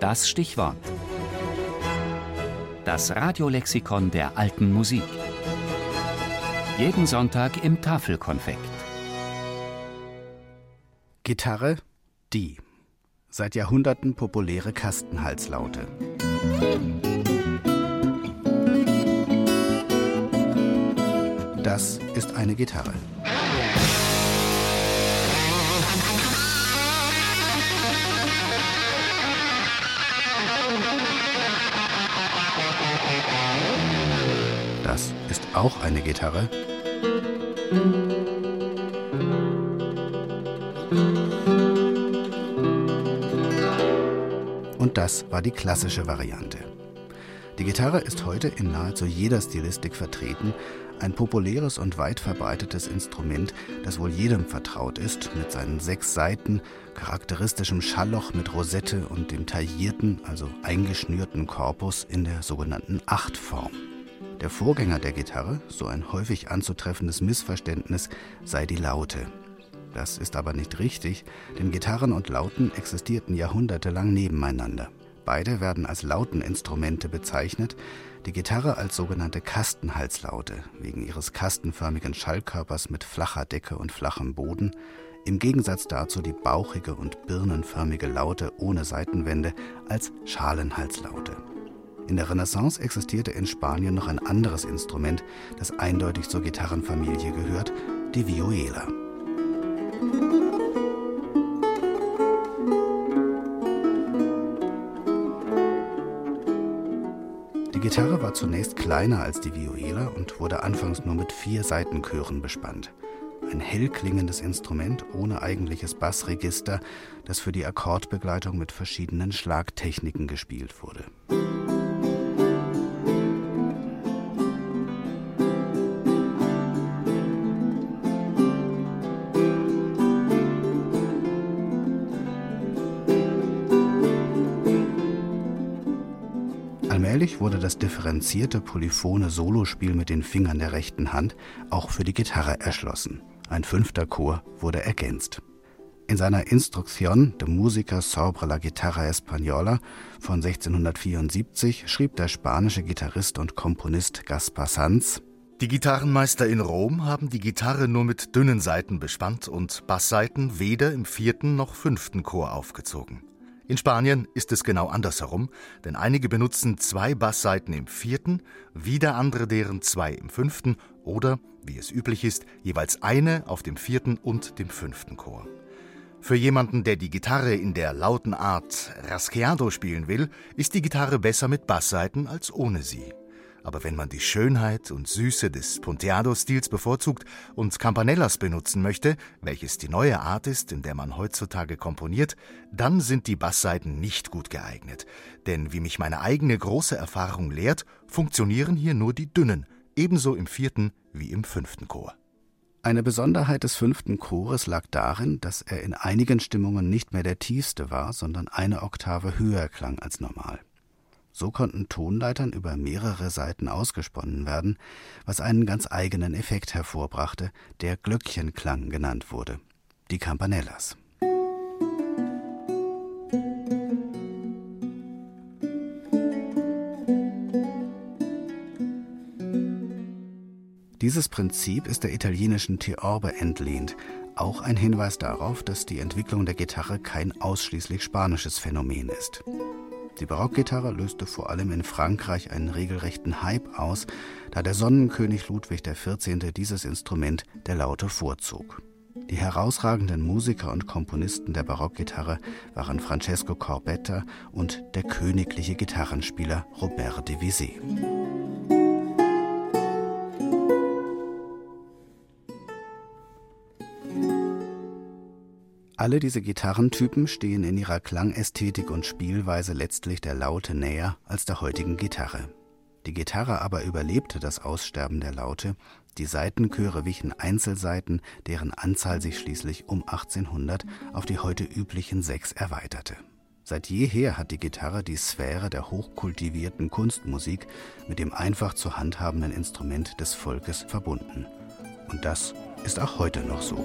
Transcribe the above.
Das Stichwort. Das Radiolexikon der alten Musik. Jeden Sonntag im Tafelkonfekt. Gitarre, die. Seit Jahrhunderten populäre Kastenhalslaute. Das ist eine Gitarre. Auch eine Gitarre. Und das war die klassische Variante. Die Gitarre ist heute in nahezu jeder Stilistik vertreten, ein populäres und weit verbreitetes Instrument, das wohl jedem vertraut ist, mit seinen sechs Saiten, charakteristischem Schallloch mit Rosette und dem taillierten, also eingeschnürten Korpus in der sogenannten Achtform. Der Vorgänger der Gitarre, so ein häufig anzutreffendes Missverständnis, sei die Laute. Das ist aber nicht richtig, denn Gitarren und Lauten existierten jahrhundertelang nebeneinander. Beide werden als Lauteninstrumente bezeichnet, die Gitarre als sogenannte Kastenhalslaute wegen ihres kastenförmigen Schallkörpers mit flacher Decke und flachem Boden, im Gegensatz dazu die bauchige und birnenförmige Laute ohne Seitenwände als Schalenhalslaute. In der Renaissance existierte in Spanien noch ein anderes Instrument, das eindeutig zur Gitarrenfamilie gehört, die Viola. Die Gitarre war zunächst kleiner als die Viola und wurde anfangs nur mit vier Saitenchören bespannt. Ein hell klingendes Instrument ohne eigentliches Bassregister, das für die Akkordbegleitung mit verschiedenen Schlagtechniken gespielt wurde. Allmählich wurde das differenzierte polyphone Solospiel mit den Fingern der rechten Hand auch für die Gitarre erschlossen. Ein fünfter Chor wurde ergänzt. In seiner Instrucción de Música sobre la Guitarra Española von 1674 schrieb der spanische Gitarrist und Komponist Gaspar Sanz Die Gitarrenmeister in Rom haben die Gitarre nur mit dünnen Saiten bespannt und Basssaiten weder im vierten noch fünften Chor aufgezogen. In Spanien ist es genau andersherum, denn einige benutzen zwei Basssaiten im vierten, wieder andere deren zwei im fünften oder, wie es üblich ist, jeweils eine auf dem vierten und dem fünften Chor. Für jemanden, der die Gitarre in der lauten Art Rasqueado spielen will, ist die Gitarre besser mit Basssaiten als ohne sie. Aber wenn man die Schönheit und Süße des Punteado-Stils bevorzugt und Campanellas benutzen möchte, welches die neue Art ist, in der man heutzutage komponiert, dann sind die Basssaiten nicht gut geeignet. Denn wie mich meine eigene große Erfahrung lehrt, funktionieren hier nur die dünnen, ebenso im vierten wie im fünften Chor. Eine Besonderheit des fünften Chores lag darin, dass er in einigen Stimmungen nicht mehr der tiefste war, sondern eine Oktave höher klang als normal. So konnten Tonleitern über mehrere Seiten ausgesponnen werden, was einen ganz eigenen Effekt hervorbrachte, der Glöckchenklang genannt wurde, die Campanellas. Dieses Prinzip ist der italienischen Theorbe entlehnt, auch ein Hinweis darauf, dass die Entwicklung der Gitarre kein ausschließlich spanisches Phänomen ist. Die Barockgitarre löste vor allem in Frankreich einen regelrechten Hype aus, da der Sonnenkönig Ludwig XIV. dieses Instrument der Laute vorzog. Die herausragenden Musiker und Komponisten der Barockgitarre waren Francesco Corbetta und der königliche Gitarrenspieler Robert de Visé. Alle diese Gitarrentypen stehen in ihrer Klangästhetik und Spielweise letztlich der Laute näher als der heutigen Gitarre. Die Gitarre aber überlebte das Aussterben der Laute, die Saitenchöre wichen Einzelsaiten, deren Anzahl sich schließlich um 1800 auf die heute üblichen sechs erweiterte. Seit jeher hat die Gitarre die Sphäre der hochkultivierten Kunstmusik mit dem einfach zu handhabenden Instrument des Volkes verbunden. Und das ist auch heute noch so.